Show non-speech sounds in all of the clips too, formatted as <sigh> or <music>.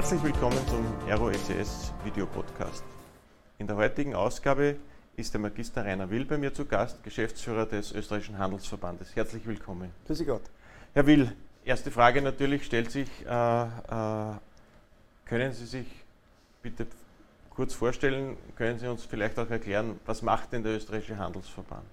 Herzlich willkommen zum Aero ECS Video Podcast. In der heutigen Ausgabe ist der Magister Rainer Will bei mir zu Gast, Geschäftsführer des Österreichischen Handelsverbandes. Herzlich willkommen. Grüße Gott. Herr Will, erste Frage natürlich stellt sich, äh, äh, können Sie sich bitte kurz vorstellen, können Sie uns vielleicht auch erklären, was macht denn der Österreichische Handelsverband?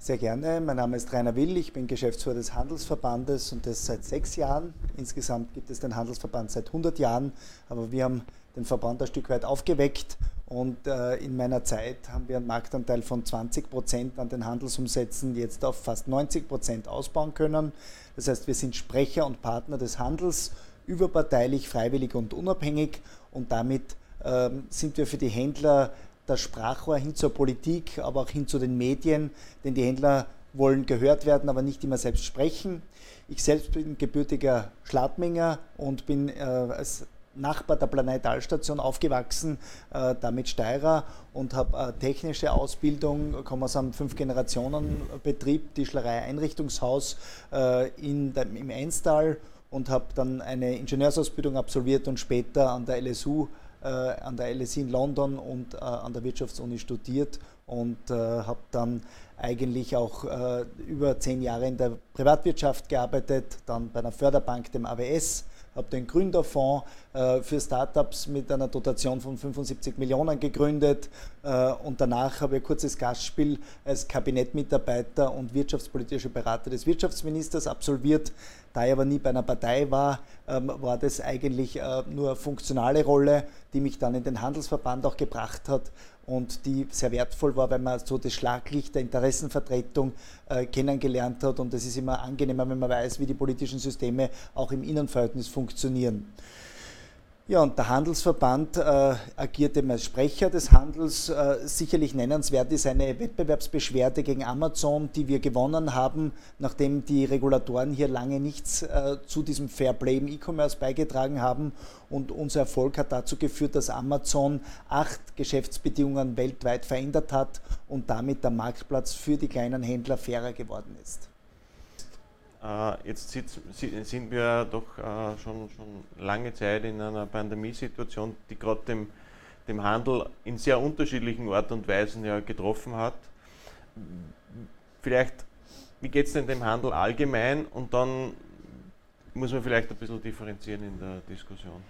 Sehr gerne. Mein Name ist Rainer Will, ich bin Geschäftsführer des Handelsverbandes und das seit sechs Jahren. Insgesamt gibt es den Handelsverband seit 100 Jahren, aber wir haben den Verband ein Stück weit aufgeweckt und äh, in meiner Zeit haben wir einen Marktanteil von 20 Prozent an den Handelsumsätzen jetzt auf fast 90 Prozent ausbauen können. Das heißt, wir sind Sprecher und Partner des Handels, überparteilich, freiwillig und unabhängig und damit ähm, sind wir für die Händler das Sprachrohr hin zur Politik, aber auch hin zu den Medien, denn die Händler wollen gehört werden, aber nicht immer selbst sprechen. Ich selbst bin gebürtiger Schladminger und bin äh, als Nachbar der Planetalstation aufgewachsen, äh, damit Steirer und habe äh, technische Ausbildung, komme aus einem Fünf-Generationen-Betrieb, Tischlerei-Einrichtungshaus äh, in, im Einstal und habe dann eine Ingenieursausbildung absolviert und später an der LSU äh, an der LSE in London und äh, an der Wirtschaftsuni studiert und äh, habe dann eigentlich auch über zehn Jahre in der Privatwirtschaft gearbeitet, dann bei einer Förderbank, dem AWS, habe den Gründerfonds äh, für Startups mit einer Dotation von 75 Millionen gegründet äh, und danach habe ich ein kurzes Gastspiel als Kabinettmitarbeiter und wirtschaftspolitischer Berater des Wirtschaftsministers absolviert. Da ich aber nie bei einer Partei war, ähm, war das eigentlich äh, nur eine funktionale Rolle, die mich dann in den Handelsverband auch gebracht hat und die sehr wertvoll war, weil man so das Schlaglicht der Interessenvertretung äh, kennengelernt hat und es ist immer angenehmer, wenn man weiß, wie die politischen Systeme auch im Innenverhältnis funktionieren. Ja, und der Handelsverband äh, agiert eben als Sprecher des Handels. Äh, sicherlich nennenswert ist eine Wettbewerbsbeschwerde gegen Amazon, die wir gewonnen haben, nachdem die Regulatoren hier lange nichts äh, zu diesem Fairplay im E-Commerce beigetragen haben. Und unser Erfolg hat dazu geführt, dass Amazon acht Geschäftsbedingungen weltweit verändert hat und damit der Marktplatz für die kleinen Händler fairer geworden ist. Äh, jetzt sind wir doch äh, schon, schon lange Zeit in einer Pandemiesituation, die gerade dem, dem Handel in sehr unterschiedlichen Art und Weisen ja getroffen hat. Vielleicht, wie geht es denn dem Handel allgemein und dann muss man vielleicht ein bisschen differenzieren in der Diskussion.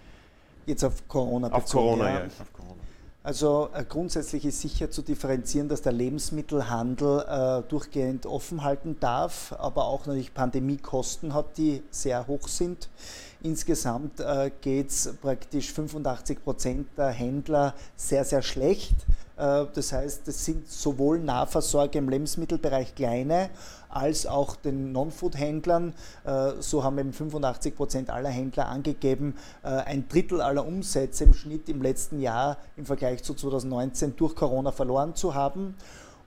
Jetzt auf Corona bezogen. Auf Corona, ja. Auf Corona. Also äh, grundsätzlich ist sicher zu differenzieren, dass der Lebensmittelhandel äh, durchgehend offen halten darf, aber auch natürlich Pandemiekosten hat, die sehr hoch sind. Insgesamt äh, geht es praktisch 85 Prozent der Händler sehr, sehr schlecht. Äh, das heißt, es sind sowohl Nahversorger im Lebensmittelbereich kleine als auch den Non-Food-Händlern. Äh, so haben eben 85 Prozent aller Händler angegeben, äh, ein Drittel aller Umsätze im Schnitt im letzten Jahr im Vergleich zu 2019 durch Corona verloren zu haben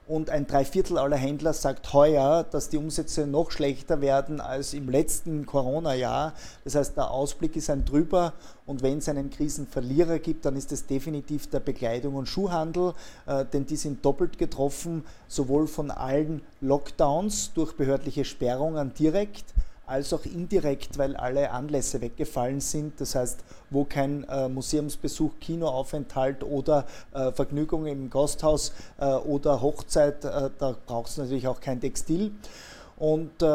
und ein Dreiviertel aller Händler sagt heuer, dass die Umsätze noch schlechter werden als im letzten Corona-Jahr. Das heißt, der Ausblick ist ein drüber und wenn es einen Krisenverlierer gibt, dann ist es definitiv der Bekleidung und Schuhhandel, äh, denn die sind doppelt getroffen, sowohl von allen Lockdowns durch behördliche Sperrungen direkt, als auch indirekt, weil alle Anlässe weggefallen sind. Das heißt, wo kein äh, Museumsbesuch, Kinoaufenthalt oder äh, Vergnügung im Gasthaus äh, oder Hochzeit, äh, da braucht es natürlich auch kein Textil. Und äh,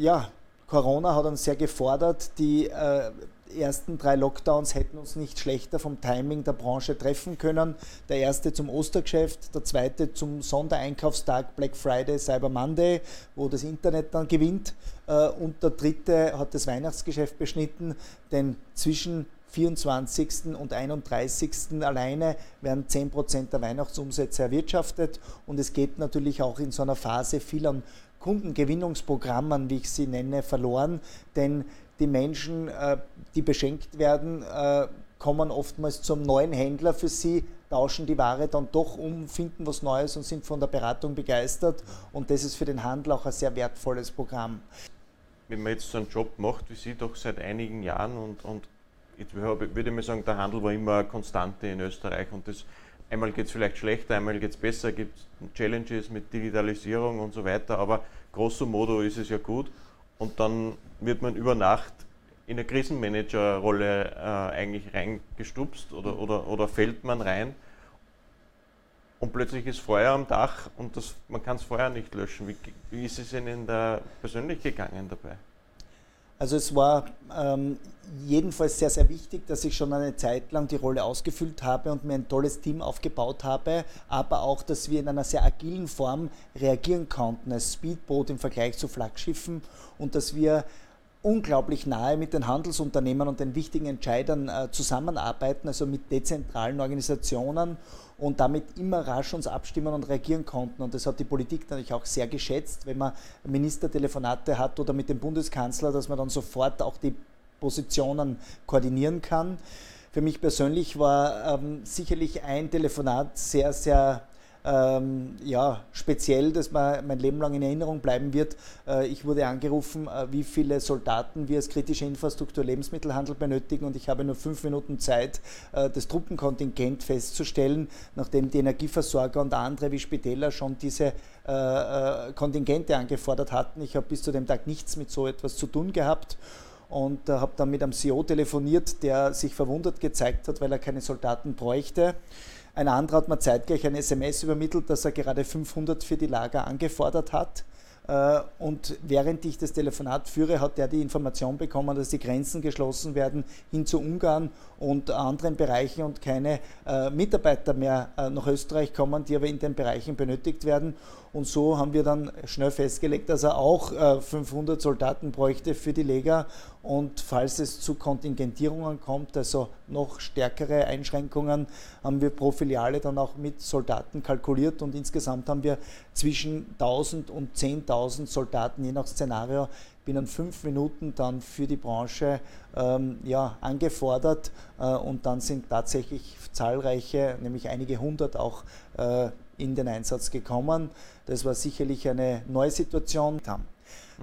ja, Corona hat uns sehr gefordert, die äh, ersten drei Lockdowns hätten uns nicht schlechter vom Timing der Branche treffen können. Der erste zum Ostergeschäft, der zweite zum Sondereinkaufstag Black Friday, Cyber Monday, wo das Internet dann gewinnt. Äh, und der dritte hat das Weihnachtsgeschäft beschnitten, denn zwischen 24. und 31. alleine werden 10% der Weihnachtsumsätze erwirtschaftet und es geht natürlich auch in so einer Phase viel an Kundengewinnungsprogrammen, wie ich sie nenne, verloren, denn die Menschen, äh, die beschenkt werden, äh, kommen oftmals zum neuen Händler für sie, tauschen die Ware dann doch um, finden was Neues und sind von der Beratung begeistert. Und das ist für den Handel auch ein sehr wertvolles Programm. Wenn man jetzt so einen Job macht wie Sie doch seit einigen Jahren und, und jetzt würde ich mal sagen, der Handel war immer eine Konstante in Österreich und das einmal geht es vielleicht schlechter, einmal geht es besser, gibt es Challenges mit Digitalisierung und so weiter, aber grosso modo ist es ja gut und dann wird man über Nacht in eine Krisenmanager-Rolle äh, eigentlich reingestupst oder, oder, oder fällt man rein und plötzlich ist Feuer am Dach und das, man kann das Feuer nicht löschen. Wie, wie ist es Ihnen da persönlich gegangen dabei? Also es war ähm, jedenfalls sehr, sehr wichtig, dass ich schon eine Zeit lang die Rolle ausgefüllt habe und mir ein tolles Team aufgebaut habe, aber auch, dass wir in einer sehr agilen Form reagieren konnten als Speedboot im Vergleich zu Flaggschiffen und dass wir unglaublich nahe mit den Handelsunternehmen und den wichtigen Entscheidern äh, zusammenarbeiten, also mit dezentralen Organisationen und damit immer rasch uns abstimmen und reagieren konnten. Und das hat die Politik natürlich auch sehr geschätzt, wenn man Ministertelefonate hat oder mit dem Bundeskanzler, dass man dann sofort auch die Positionen koordinieren kann. Für mich persönlich war ähm, sicherlich ein Telefonat sehr, sehr ähm, ja, speziell, dass man mein Leben lang in Erinnerung bleiben wird. Äh, ich wurde angerufen, äh, wie viele Soldaten wir als kritische Infrastruktur Lebensmittelhandel benötigen und ich habe nur fünf Minuten Zeit, äh, das Truppenkontingent festzustellen, nachdem die Energieversorger und andere wie Spitäler schon diese äh, äh, Kontingente angefordert hatten. Ich habe bis zu dem Tag nichts mit so etwas zu tun gehabt und äh, habe dann mit einem CEO telefoniert, der sich verwundert gezeigt hat, weil er keine Soldaten bräuchte. Ein anderer hat mir zeitgleich ein SMS übermittelt, dass er gerade 500 für die Lager angefordert hat. Äh, und während ich das Telefonat führe, hat er die Information bekommen, dass die Grenzen geschlossen werden hin zu Ungarn und anderen Bereichen und keine äh, Mitarbeiter mehr äh, nach Österreich kommen, die aber in den Bereichen benötigt werden. Und so haben wir dann schnell festgelegt, dass er auch 500 Soldaten bräuchte für die Lega. Und falls es zu Kontingentierungen kommt, also noch stärkere Einschränkungen, haben wir pro Filiale dann auch mit Soldaten kalkuliert. Und insgesamt haben wir zwischen 1000 und 10.000 Soldaten, je nach Szenario, binnen fünf Minuten dann für die Branche ähm, ja, angefordert äh, und dann sind tatsächlich zahlreiche, nämlich einige hundert auch äh, in den Einsatz gekommen. Das war sicherlich eine neue Situation.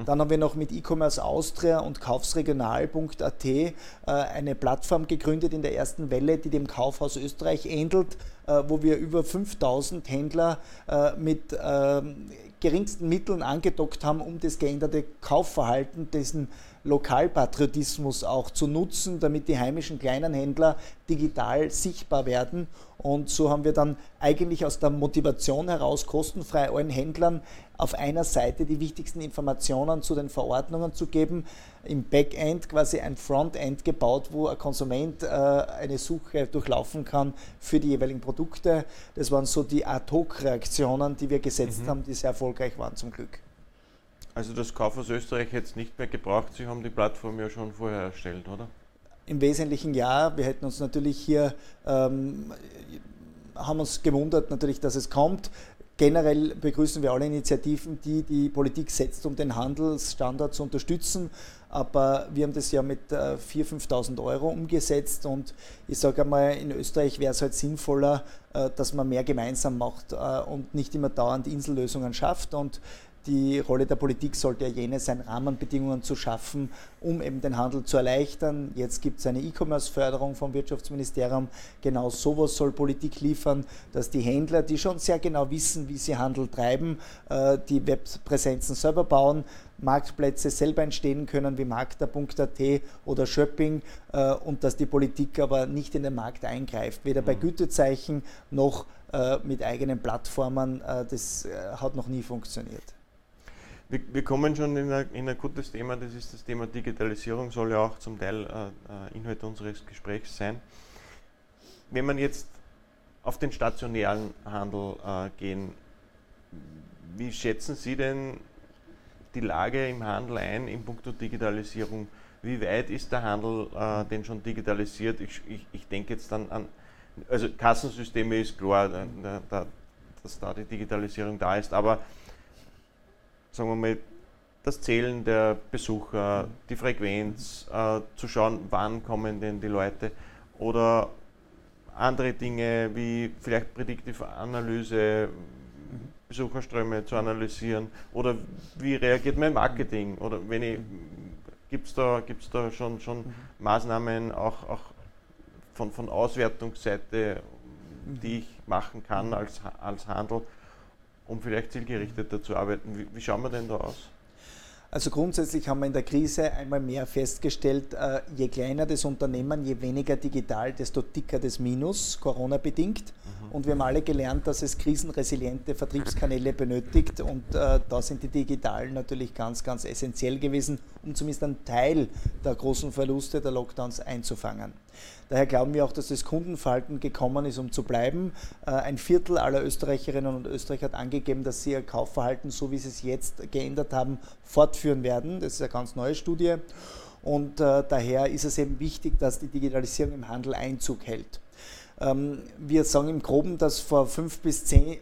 Dann haben wir noch mit E-Commerce Austria und Kaufsregional.at äh, eine Plattform gegründet in der ersten Welle, die dem Kaufhaus Österreich ähnelt, äh, wo wir über 5000 Händler äh, mit ähm, geringsten Mitteln angedockt haben, um das geänderte Kaufverhalten, diesen Lokalpatriotismus auch zu nutzen, damit die heimischen kleinen Händler digital sichtbar werden. Und so haben wir dann eigentlich aus der Motivation heraus kostenfrei allen Händlern auf einer Seite die wichtigsten Informationen zu den Verordnungen zu geben, im Backend quasi ein Frontend gebaut, wo ein Konsument äh, eine Suche durchlaufen kann für die jeweiligen Produkte. Das waren so die Ad-Hoc-Reaktionen, die wir gesetzt mhm. haben, die sehr erfolgreich waren zum Glück. Also das Kaufhaus Österreich hätte es nicht mehr gebraucht, Sie haben die Plattform ja schon vorher erstellt, oder? Im Wesentlichen ja. Wir hätten uns natürlich hier, ähm, haben uns gewundert natürlich, dass es kommt. Generell begrüßen wir alle Initiativen, die die Politik setzt, um den Handelsstandard zu unterstützen. Aber wir haben das ja mit 4.000, 5.000 Euro umgesetzt und ich sage einmal, in Österreich wäre es halt sinnvoller, äh, dass man mehr gemeinsam macht äh, und nicht immer dauernd Insellösungen schafft. Und die Rolle der Politik sollte ja jene sein, Rahmenbedingungen zu schaffen, um eben den Handel zu erleichtern. Jetzt gibt es eine E-Commerce-Förderung vom Wirtschaftsministerium. Genau sowas soll Politik liefern, dass die Händler, die schon sehr genau wissen, wie sie Handel treiben, äh, die Webpräsenzen selber bauen, Marktplätze selber entstehen können wie Markter.at oder Shopping äh, und dass die Politik aber nicht in den Markt eingreift, weder bei mhm. Gütezeichen noch äh, mit eigenen Plattformen. das hat noch nie funktioniert. Wir, wir kommen schon in ein, in ein, gutes Thema, das ist das Thema Digitalisierung, soll ja auch zum Teil äh, äh, Inhalt unseres Gesprächs sein. Wenn man jetzt auf den stationären Handel äh, gehen, wie schätzen Sie denn die Lage im Handel ein in puncto Digitalisierung? Wie weit ist der Handel äh, denn schon digitalisiert? Ich, ich, ich denke jetzt dann an, also Kassensysteme ist klar, da, da, dass da die Digitalisierung da ist, aber sagen wir mal, das Zählen der Besucher, die Frequenz, äh, zu schauen, wann kommen denn die Leute oder andere Dinge wie vielleicht Predictive Analyse, Besucherströme zu analysieren oder wie reagiert mein Marketing oder wenn ich gibt es da, gibt's da schon, schon mhm. Maßnahmen auch, auch von, von Auswertungsseite, die ich machen kann als, als Handel, um vielleicht zielgerichteter zu arbeiten. Wie, wie schauen wir denn da aus? Also grundsätzlich haben wir in der Krise einmal mehr festgestellt, äh, je kleiner das Unternehmen, je weniger digital, desto dicker das Minus, Corona bedingt. Mhm. Und wir haben alle gelernt, dass es krisenresiliente Vertriebskanäle benötigt und äh, da sind die digitalen natürlich ganz, ganz essentiell gewesen, um zumindest einen Teil der großen Verluste der Lockdowns einzufangen. Daher glauben wir auch, dass das Kundenverhalten gekommen ist, um zu bleiben. Äh, ein Viertel aller Österreicherinnen und Österreicher hat angegeben, dass sie ihr Kaufverhalten, so wie sie es jetzt geändert haben, fortführen werden. Das ist eine ganz neue Studie. Und äh, daher ist es eben wichtig, dass die Digitalisierung im Handel Einzug hält. Ähm, wir sagen im Groben, dass vor fünf bis zehn,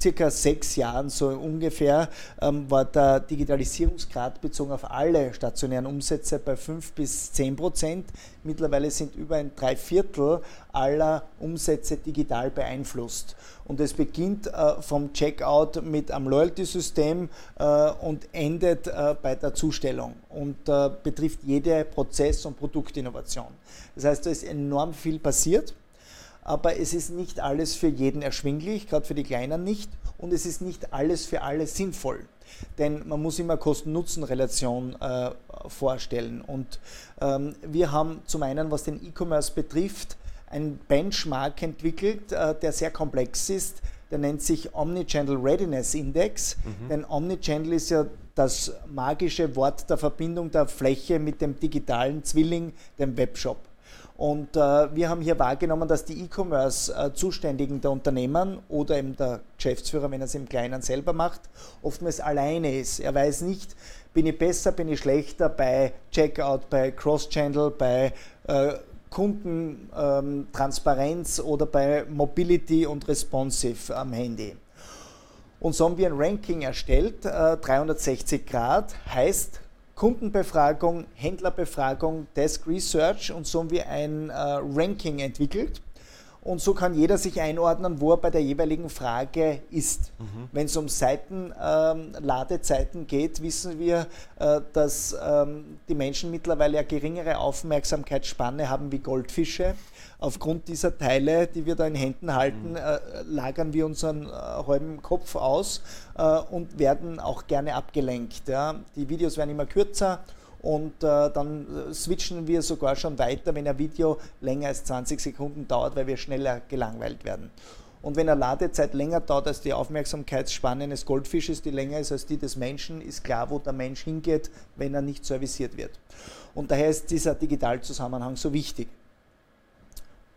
circa sechs Jahren so ungefähr ähm, war der Digitalisierungsgrad bezogen auf alle stationären Umsätze bei fünf bis zehn Prozent. Mittlerweile sind über ein Dreiviertel aller Umsätze digital beeinflusst. Und es beginnt äh, vom Checkout mit einem Loyalty-System äh, und endet äh, bei der Zustellung und betrifft jede Prozess- und Produktinnovation. Das heißt, da ist enorm viel passiert aber es ist nicht alles für jeden erschwinglich, gerade für die Kleinen nicht, und es ist nicht alles für alle sinnvoll. Denn man muss immer Kosten-Nutzen-Relation äh, vorstellen. Und ähm, wir haben zum einen, was den E-Commerce betrifft, einen Benchmark entwickelt, äh, der sehr komplex ist. Der nennt sich Omnichannel Readiness Index. Mhm. Denn Omnichannel ist ja das magische Wort der Verbindung der Fläche mit dem digitalen Zwilling, dem Webshop. Und äh, wir haben hier wahrgenommen, dass die E-Commerce-Zuständigen der Unternehmen oder eben der Geschäftsführer, wenn er es im Kleinen selber macht, oftmals alleine ist. Er weiß nicht, bin ich besser, bin ich schlechter bei Checkout, bei Cross-Channel, bei äh, Kundentransparenz ähm, oder bei Mobility und Responsive am Handy. Und so haben wir ein Ranking erstellt, äh, 360 Grad, heißt Kundenbefragung, Händlerbefragung, Desk Research und so haben wir ein äh, Ranking entwickelt. Und so kann jeder sich einordnen, wo er bei der jeweiligen Frage ist. Mhm. Wenn es um Seitenladezeiten ähm, geht, wissen wir, äh, dass ähm, die Menschen mittlerweile eine geringere Aufmerksamkeitsspanne haben wie Goldfische aufgrund dieser Teile, die wir da in Händen halten, mhm. äh, lagern wir unseren äh, halben Kopf aus äh, und werden auch gerne abgelenkt. Ja. Die Videos werden immer kürzer und äh, dann switchen wir sogar schon weiter, wenn ein Video länger als 20 Sekunden dauert, weil wir schneller gelangweilt werden. Und wenn eine Ladezeit länger dauert als die Aufmerksamkeitsspanne eines Goldfisches, die länger ist als die des Menschen, ist klar, wo der Mensch hingeht, wenn er nicht serviciert wird. Und daher ist dieser Digitalzusammenhang so wichtig.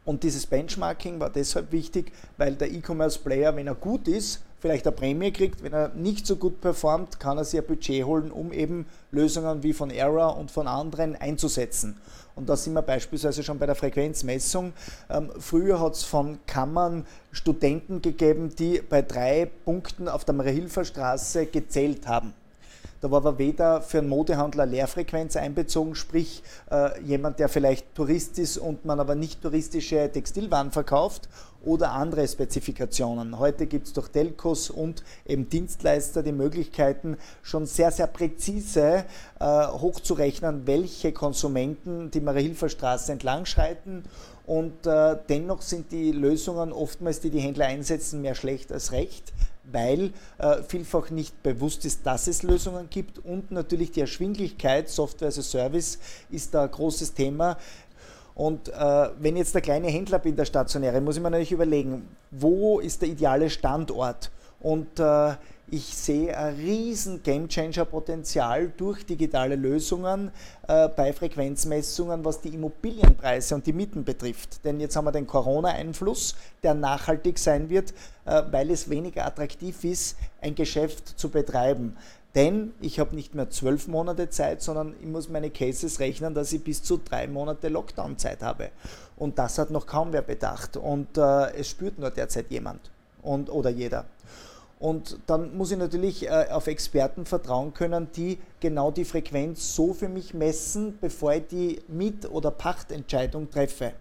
Und dieses Benchmarking war deshalb wichtig, weil der E-Commerce-Player, wenn er gut ist, vielleicht eine Prämie kriegt. Wenn er nicht so gut performt, kann er sich ein Budget holen, um eben Lösungen wie von Error und von anderen einzusetzen. Und da sind wir beispielsweise schon bei der Frequenzmessung. Ähm, früher hat es von Kammern Studenten gegeben, die bei drei Punkten auf der Maria-Hilfer Straße gezählt haben. Da war aber weder für einen Modehandler Leerfrequenz einbezogen, sprich äh, jemand, der vielleicht Tourist ist und man aber nicht touristische Textilwaren verkauft oder andere Spezifikationen. Heute gibt es durch Telcos und eben Dienstleister die Möglichkeiten, schon sehr, sehr präzise äh, hochzurechnen, welche Konsumenten die Marie-Hilfer Straße entlang schreiten. Und äh, dennoch sind die Lösungen oftmals, die die Händler einsetzen, mehr schlecht als recht weil äh, vielfach nicht bewusst ist, dass es Lösungen gibt und natürlich die Erschwinglichkeit, Software as a Service ist da ein großes Thema. Und äh, wenn jetzt der kleine Händler bin, der stationäre, muss ich mir natürlich überlegen, wo ist der ideale Standort? Und äh, ich sehe ein riesen Gamechanger-Potenzial durch digitale Lösungen äh, bei Frequenzmessungen, was die Immobilienpreise und die Mieten betrifft. Denn jetzt haben wir den Corona-Einfluss, der nachhaltig sein wird, äh, weil es weniger attraktiv ist, ein Geschäft zu betreiben. Denn ich habe nicht mehr zwölf Monate Zeit, sondern ich muss meine Cases rechnen, dass ich bis zu drei Monate Lockdown-Zeit habe. Und das hat noch kaum wer bedacht. Und äh, es spürt nur derzeit jemand und, oder jeder. Und dann muss ich natürlich äh, auf Experten vertrauen können, die genau die Frequenz so für mich messen, bevor ich die Miet- oder Pachtentscheidung treffe.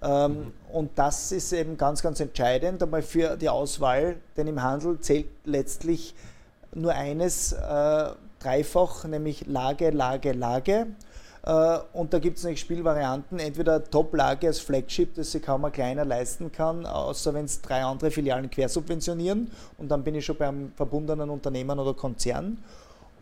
Ähm, mhm. Und das ist eben ganz, ganz entscheidend einmal für die Auswahl, denn im Handel zählt letztlich nur eines äh, dreifach, nämlich Lage, Lage, Lage. Äh, und da gibt es nämlich Spielvarianten, entweder Top-Lage als Flagship, das sich kaum ein kleiner leisten kann, außer wenn es drei andere Filialen quersubventionieren und dann bin ich schon beim verbundenen Unternehmen oder Konzern.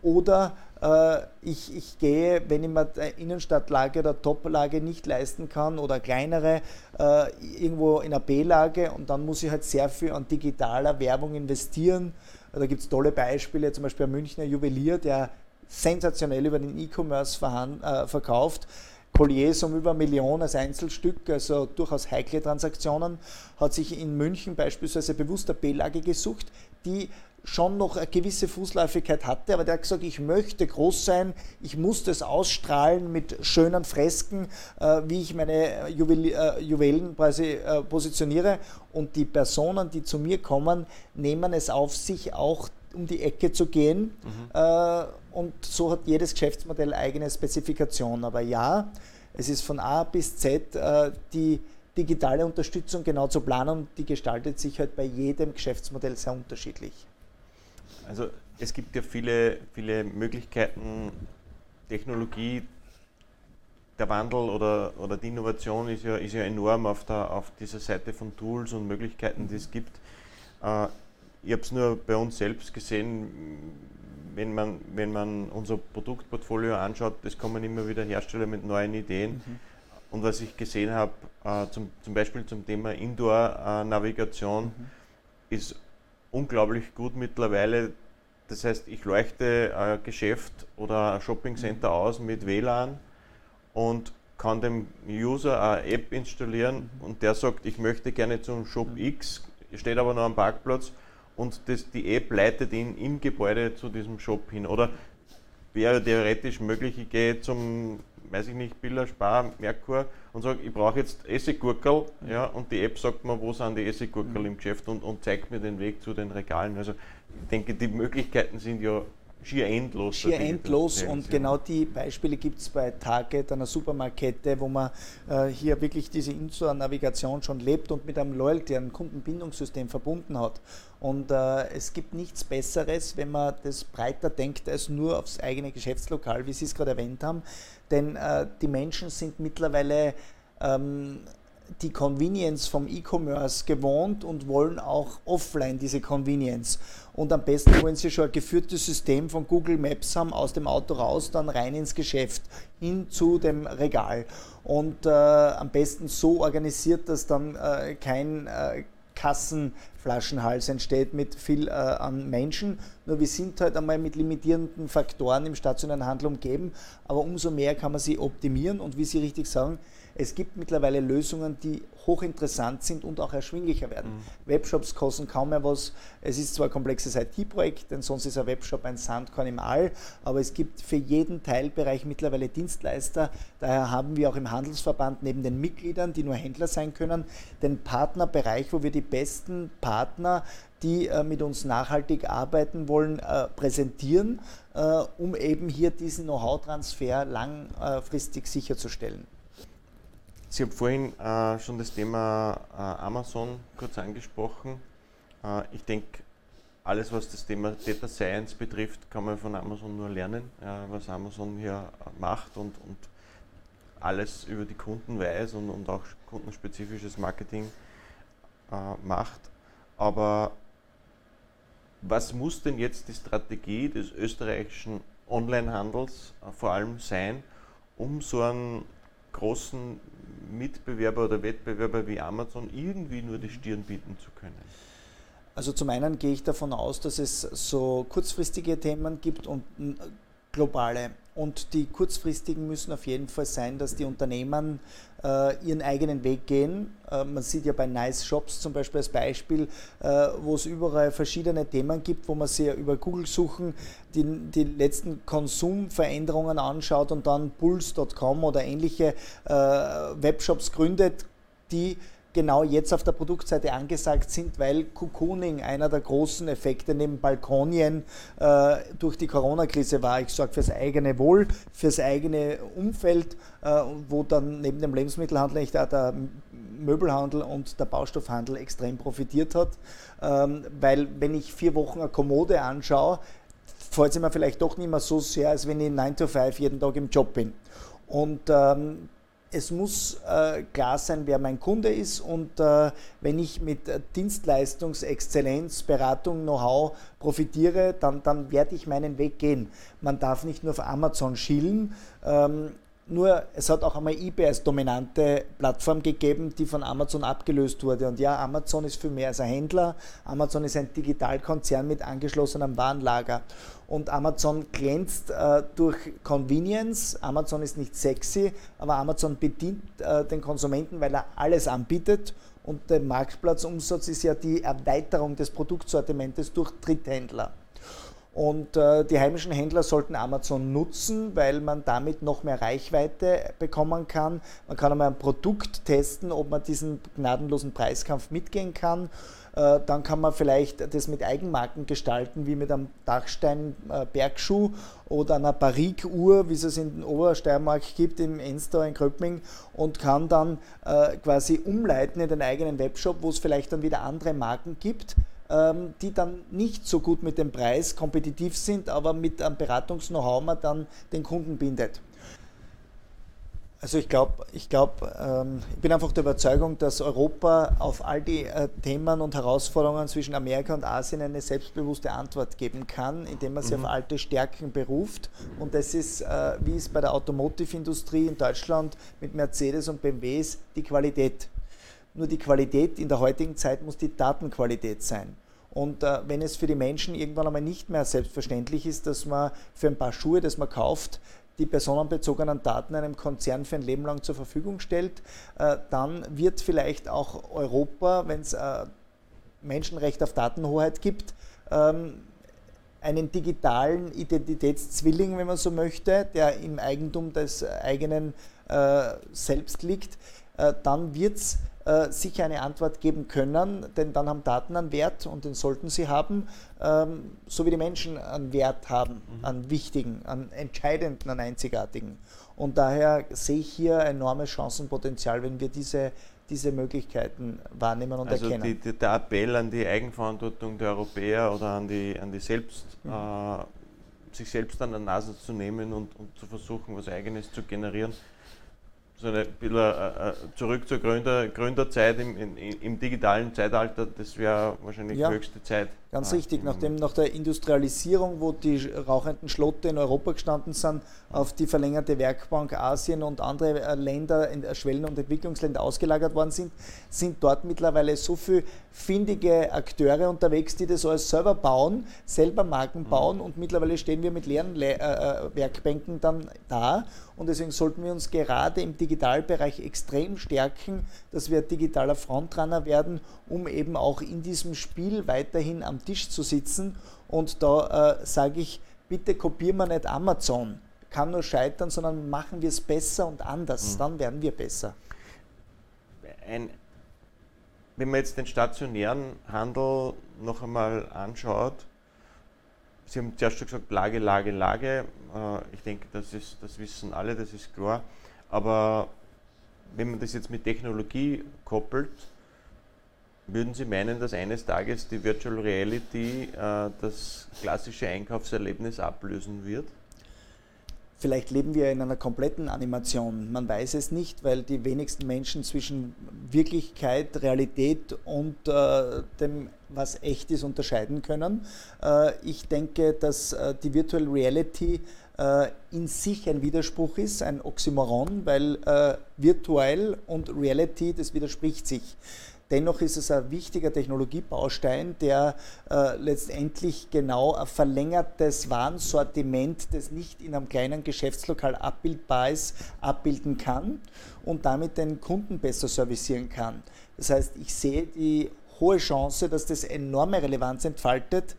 Oder äh, ich, ich, gehe, wenn ich mir Innenstadtlage oder Toplage nicht leisten kann oder kleinere, äh, irgendwo in einer B-Lage und dann muss ich halt sehr viel an digitaler Werbung investieren. Da gibt es tolle Beispiele, zum Beispiel ein Münchner Juwelier, der sensationell über den E-Commerce äh, verkauft. Colliers um über eine Million als Einzelstück, also durchaus heikle Transaktionen, hat sich in München beispielsweise bewusst eine B-Lage gesucht, die schon noch eine gewisse Fußläufigkeit hatte, aber der hat gesagt, ich möchte groß sein, ich muss das ausstrahlen mit schönen Fresken, äh, wie ich meine Juwel äh, Juwelen quasi äh, positioniere und die Personen, die zu mir kommen, nehmen es auf sich auch um die Ecke zu gehen mhm. Äh, und so hat jedes Geschäftsmodell eigene Spezifikation, aber ja, es ist von A bis Z äh, die digitale Unterstützung genau zu planen und die gestaltet sich halt bei jedem Geschäftsmodell sehr unterschiedlich. Also es gibt ja viele, viele Möglichkeiten, Technologie, der Wandel oder, oder die Innovation ist ja, ist ja enorm auf, der, auf dieser Seite von Tools und Möglichkeiten, die es gibt. Äh, ich habe es nur bei uns selbst gesehen, wenn man, wenn man unser Produktportfolio anschaut, es kommen immer wieder Hersteller mit neuen Ideen. Mhm. Und was ich gesehen habe, äh, zum, zum Beispiel zum Thema Indoor-Navigation, mhm. ist unglaublich gut mittlerweile. Das heißt, ich leuchte ein Geschäft oder ein Shoppingcenter mhm. aus mit WLAN und kann dem User eine App installieren mhm. und der sagt, ich möchte gerne zum Shop mhm. X, steht aber noch am Parkplatz und das, die App leitet ihn im Gebäude zu diesem Shop hin. Oder wäre theoretisch möglich, ich gehe zum, weiß ich nicht, Biller, Spar, Merkur und sage, ich brauche jetzt Essiggurkel ja, und die App sagt mir, wo sind die Essiggurkel mhm. im Geschäft und, und zeigt mir den Weg zu den Regalen. Also ich denke, die Möglichkeiten sind ja schier endlos. Schier endlos und genau die Beispiele gibt es bei Target, einer Supermarkette, wo man äh, hier wirklich diese Indoor-Navigation schon lebt und mit einem Loyalty, einem Kundenbindungssystem verbunden hat. Und äh, es gibt nichts Besseres, wenn man das breiter denkt als nur aufs eigene Geschäftslokal, wie Sie es gerade erwähnt haben. Denn äh, die Menschen sind mittlerweile ähm, die Convenience vom E-Commerce gewohnt und wollen auch offline diese Convenience. Und am besten wollen sie schon ein geführtes System von Google Maps haben, aus dem Auto raus, dann rein ins Geschäft, hin zu dem Regal. Und äh, am besten so organisiert, dass dann äh, kein äh, Kassenflaschenhals entsteht mit viel äh, an Menschen. Nur wir sind halt einmal mit limitierenden Faktoren im stationären Handel umgeben, aber umso mehr kann man sie optimieren und wie Sie richtig sagen, es gibt mittlerweile Lösungen, die hochinteressant sind und auch erschwinglicher werden. Mhm. Webshops kosten kaum mehr was. Es ist zwar ein komplexes IT-Projekt, denn sonst ist ein Webshop ein Sandkorn im All, aber es gibt für jeden Teilbereich mittlerweile Dienstleister. Daher haben wir auch im Handelsverband neben den Mitgliedern, die nur Händler sein können, den Partnerbereich, wo wir die besten Partner die äh, mit uns nachhaltig arbeiten wollen, äh, präsentieren, äh, um eben hier diesen Know-how-Transfer langfristig sicherzustellen. Sie haben vorhin äh, schon das Thema äh, Amazon kurz angesprochen. Äh, ich denke, alles, was das Thema Data Science betrifft, kann man von Amazon nur lernen, was Amazon hier macht und, und alles über die Kunden weiß und, und auch kundenspezifisches Marketing äh, macht. Aber was muss denn jetzt die Strategie des österreichischen Onlinehandels äh, vor allem sein, um so einen großen Mitbewerber oder Wettbewerber wie Amazon irgendwie nur die Stirn bieten zu können? Also zum einen gehe ich davon aus, dass es so kurzfristige Themen gibt und globale. Und die kurzfristigen müssen auf jeden Fall sein, dass die Unternehmen äh, ihren eigenen Weg gehen. Äh, man sieht ja bei Nice Shops zum Beispiel als Beispiel, äh, wo es überall verschiedene Themen gibt, wo man sich über Google suchen die, die letzten Konsumveränderungen anschaut und dann Pulse.com oder ähnliche äh, Webshops gründet, die genau jetzt auf der Produktseite angesagt sind, weil Cocooning einer der großen Effekte neben Balkonien äh, durch die Corona-Krise war. Ich sorge fürs eigene Wohl, fürs eigene Umfeld, äh, wo dann neben dem Lebensmittelhandel echt auch der Möbelhandel und der Baustoffhandel extrem profitiert hat. Ähm, weil wenn ich vier Wochen eine Kommode anschaue, fällt es mir vielleicht doch nicht mehr so sehr, als wenn ich 9 to 5 jeden Tag im Job bin. Und ähm, es muss äh, klar sein, wer mein Kunde ist und äh, wenn ich mit Dienstleistungsexzellenz, Beratung, Know-how profitiere, dann, dann werde ich meinen Weg gehen. Man darf nicht nur auf Amazon schielen. Ähm, nur es hat auch einmal eBay als dominante Plattform gegeben, die von Amazon abgelöst wurde. Und ja, Amazon ist viel mehr als ein Händler. Amazon ist ein Digitalkonzern mit angeschlossenem Warenlager. Und Amazon glänzt äh, durch Convenience. Amazon ist nicht sexy, aber Amazon bedient äh, den Konsumenten, weil er alles anbietet. Und der Marktplatzumsatz ist ja die Erweiterung des Produktsortimentes durch Dritthändler. Und äh, die heimischen Händler sollten Amazon nutzen, weil man damit noch mehr Reichweite bekommen kann. Man kann einmal ein Produkt testen, ob man diesen gnadenlosen Preiskampf mitgehen kann. Äh, dann kann man vielleicht das mit Eigenmarken gestalten, wie mit einem Dachstein äh, oder einer Barrique-Uhr, wie es es in Obersteiermark gibt, im Enstore in Kröpming und kann dann äh, quasi umleiten in den eigenen Webshop, wo es vielleicht dann wieder andere Marken gibt die dann nicht so gut mit dem Preis kompetitiv sind, aber mit einem Beratungs-Know-how man dann den Kunden bindet. Also ich glaube, ich, glaub, ähm, ich bin einfach der Überzeugung, dass Europa auf all die äh, Themen und Herausforderungen zwischen Amerika und Asien eine selbstbewusste Antwort geben kann, indem man sich mhm. auf alte Stärken beruft. Und das ist, äh, wie es bei der Automotive-Industrie in Deutschland mit Mercedes und BMW ist, die Qualität. Nur die Qualität in der heutigen Zeit muss die Datenqualität sein. Und äh, wenn es für die Menschen irgendwann einmal nicht mehr selbstverständlich ist, dass man für ein paar Schuhe, das man kauft, die personenbezogenen Daten einem Konzern für ein Leben lang zur Verfügung stellt, äh, dann wird vielleicht auch Europa, wenn es äh, Menschenrecht auf Datenhoheit gibt, ähm, einen digitalen Identitätszwilling, wenn man so möchte, der im Eigentum des eigenen äh, Selbst liegt, äh, dann wird es äh, sicher eine Antwort geben können, denn dann haben Daten einen Wert und den sollten sie haben, ähm, so wie die Menschen einen Wert haben, mhm. an wichtigen, an entscheidenden, an einzigartigen. Und daher sehe ich hier enormes Chancenpotenzial, wenn wir diese, diese Möglichkeiten wahrnehmen und also erkennen. Die, die, der Appell an die Eigenverantwortung der Europäer oder an die, an die selbst, mhm. äh, sich selbst an der Nase zu nehmen und, und zu versuchen, was Eigenes zu generieren, so ein bisschen äh, äh, zurück zur Gründer, Gründerzeit im, im, im, digitalen Zeitalter, das wäre wahrscheinlich ja, höchste Zeit. Ganz ja, richtig, nachdem nach der Industrialisierung, wo die rauchenden Schlotte in Europa gestanden sind, auf die verlängerte Werkbank Asien und andere äh, Länder, Schwellen- und Entwicklungsländer ausgelagert worden sind, sind dort mittlerweile so viele findige Akteure unterwegs, die das alles selber bauen, selber Marken mhm. bauen und mittlerweile stehen wir mit leeren Le äh, Werkbänken dann da. Und deswegen sollten wir uns gerade im Digitalbereich extrem stärken, dass wir digitaler Frontrunner werden, um eben auch in diesem Spiel weiterhin am Tisch zu sitzen. Und da äh, sage ich, bitte kopieren wir nicht Amazon. Kann nur scheitern, sondern machen wir es besser und anders. Mhm. Dann werden wir besser. Ein, wenn man jetzt den stationären Handel noch einmal anschaut, Sie haben zuerst schon gesagt, Lage, Lage, Lage. Äh, ich denke, das, ist, das wissen alle, das ist klar. Aber wenn man das jetzt mit Technologie koppelt, würden Sie meinen, dass eines Tages die Virtual Reality äh, das klassische Einkaufserlebnis ablösen wird? Vielleicht leben wir in einer kompletten Animation. Man weiß es nicht, weil die wenigsten Menschen zwischen Wirklichkeit, Realität und äh, dem, was echt ist, unterscheiden können. Äh, ich denke, dass äh, die Virtual Reality äh, in sich ein Widerspruch ist, ein Oxymoron, weil äh, virtuell und Reality, das widerspricht sich. Dennoch ist es ein wichtiger Technologiebaustein, der äh, letztendlich genau ein verlängertes Warensortiment, das nicht in einem kleinen Geschäftslokal abbildbar ist, abbilden kann und damit den Kunden besser servicieren kann. Das heißt, ich sehe die hohe Chance, dass das enorme Relevanz entfaltet,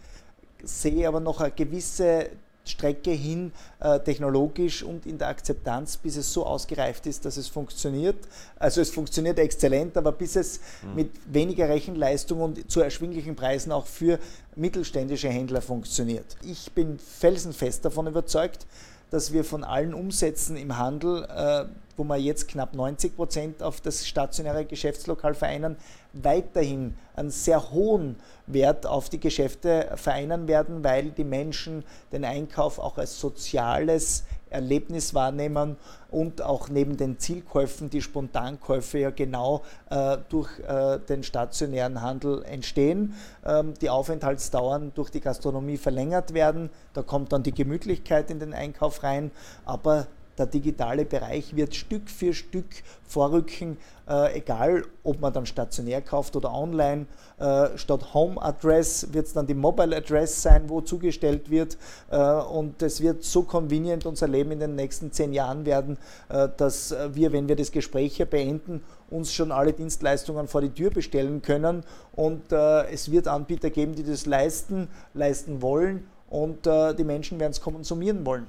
sehe aber noch eine gewisse Strecke hin, äh, technologisch und in der Akzeptanz, bis es so ausgereift ist, dass es funktioniert. Also es funktioniert exzellent, aber bis es mhm. mit weniger Rechenleistung und zu erschwinglichen Preisen auch für mittelständische Händler funktioniert. Ich bin felsenfest davon überzeugt, dass wir von allen Umsätzen im Handel, äh, wo wir jetzt knapp 90 Prozent auf das stationäre Geschäftslokal vereinen, weiterhin einen sehr hohen Wert auf die Geschäfte vereinen werden, weil die Menschen den Einkauf auch als soziales Erlebnis wahrnehmen und auch neben den Zielkäufen die Spontankäufe ja genau äh, durch äh, den stationären Handel entstehen. Ähm, die Aufenthaltsdauern durch die Gastronomie verlängert werden. Da kommt dann die Gemütlichkeit in den Einkauf rein, aber der digitale Bereich wird Stück für Stück vorrücken, äh, egal ob man dann stationär kauft oder online. Äh, statt Home Address wird es dann die Mobile Address sein, wo zugestellt wird. Äh, und es wird so convenient unser Leben in den nächsten zehn Jahren werden, äh, dass wir, wenn wir das Gespräch hier beenden, uns schon alle Dienstleistungen vor die Tür bestellen können. Und äh, es wird Anbieter geben, die das leisten, leisten wollen. Und äh, die Menschen werden es konsumieren wollen.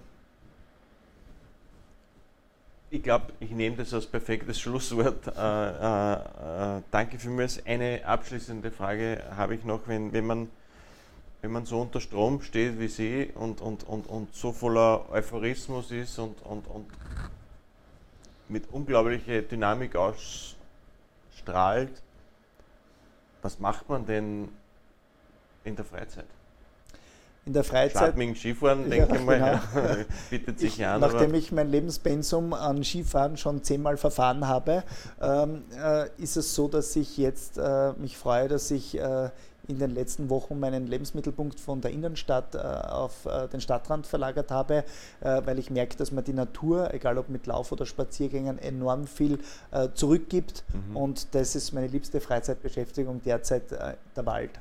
Ich glaube, ich nehme das als perfektes Schlusswort. Äh, äh, äh, danke vielmals. Eine abschließende Frage habe ich noch, wenn, wenn, man, wenn man so unter Strom steht wie Sie und, und, und, und so voller Euphorismus ist und, und, und mit unglaublicher Dynamik ausstrahlt, was macht man denn in der Freizeit? In der Freizeit. Schadming Skifahren, denke ich mal, genau. <laughs> bietet sich ich, an. Nachdem ich mein Lebenspensum an Skifahren schon zehnmal verfahren habe, ähm, äh, ist es so, dass ich jetzt äh, mich freue, dass ich äh, in den letzten Wochen meinen Lebensmittelpunkt von der Innenstadt äh, auf äh, den Stadtrand verlagert habe, äh, weil ich merke, dass man die Natur, egal ob mit Lauf- oder Spaziergängen, enorm viel zurückgibt. Mhm. Und das ist meine liebste Freizeitbeschäftigung derzeit, der Wald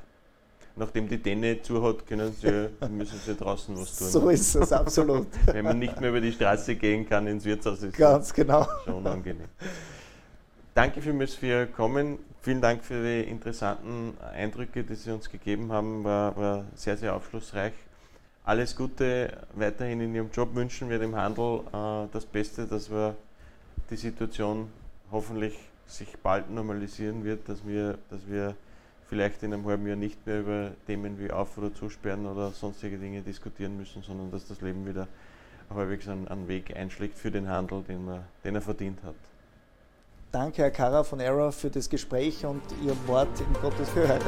nachdem die Denne zu hat, können sie, müssen sie draußen was tun. So ist es, absolut. <laughs> Wenn man nicht mehr über die Straße gehen kann ins Wirtshaus, ist Ganz genau. schon angenehm. Danke vielmals für Ihr Kommen. Vielen Dank für die interessanten Eindrücke, die Sie uns gegeben haben. War, war sehr, sehr aufschlussreich. Alles Gute weiterhin in Ihrem Job. Wünschen wir dem Handel äh, das Beste, dass wir die Situation hoffentlich sich bald normalisieren wird, dass wir, dass wir vielleicht in einem halben Jahr nicht mehr über Themen wie Auf- oder Zusperren oder sonstige Dinge diskutieren müssen, sondern dass das Leben wieder halbwegs einen, einen Weg einschlägt für den Handel, den, man, den er verdient hat. Danke, Herr Kara von Error, für das Gespräch und Ihr Wort in Gottes Gehör.